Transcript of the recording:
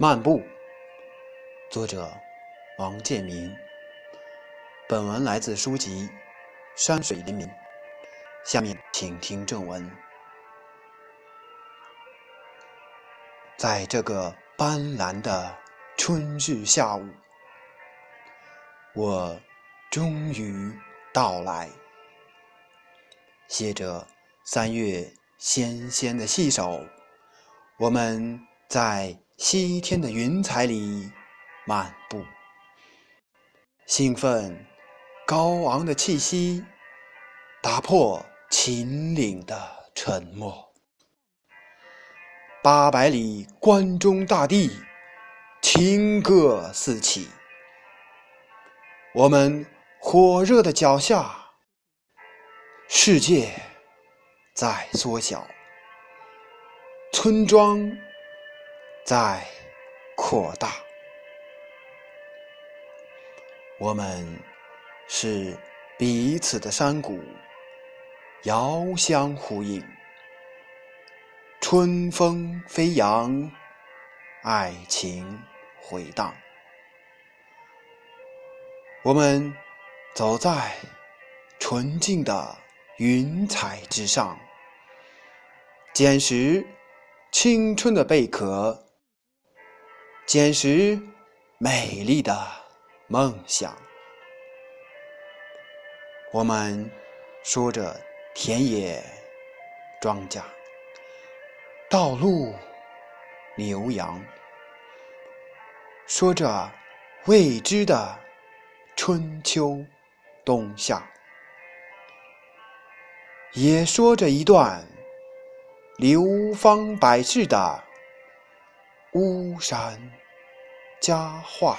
漫步，作者王建民。本文来自书籍《山水林民》。下面请听正文。在这个斑斓的春日下午，我终于到来，携着三月纤纤的细手，我们在。西天的云彩里漫步，兴奋、高昂的气息打破秦岭的沉默。八百里关中大地，情歌四起。我们火热的脚下，世界在缩小，村庄。在扩大，我们是彼此的山谷，遥相呼应。春风飞扬，爱情回荡。我们走在纯净的云彩之上，捡拾青春的贝壳。捡拾美丽的梦想，我们说着田野、庄稼、道路、牛羊，说着未知的春秋、冬夏，也说着一段流芳百世的巫山。佳话。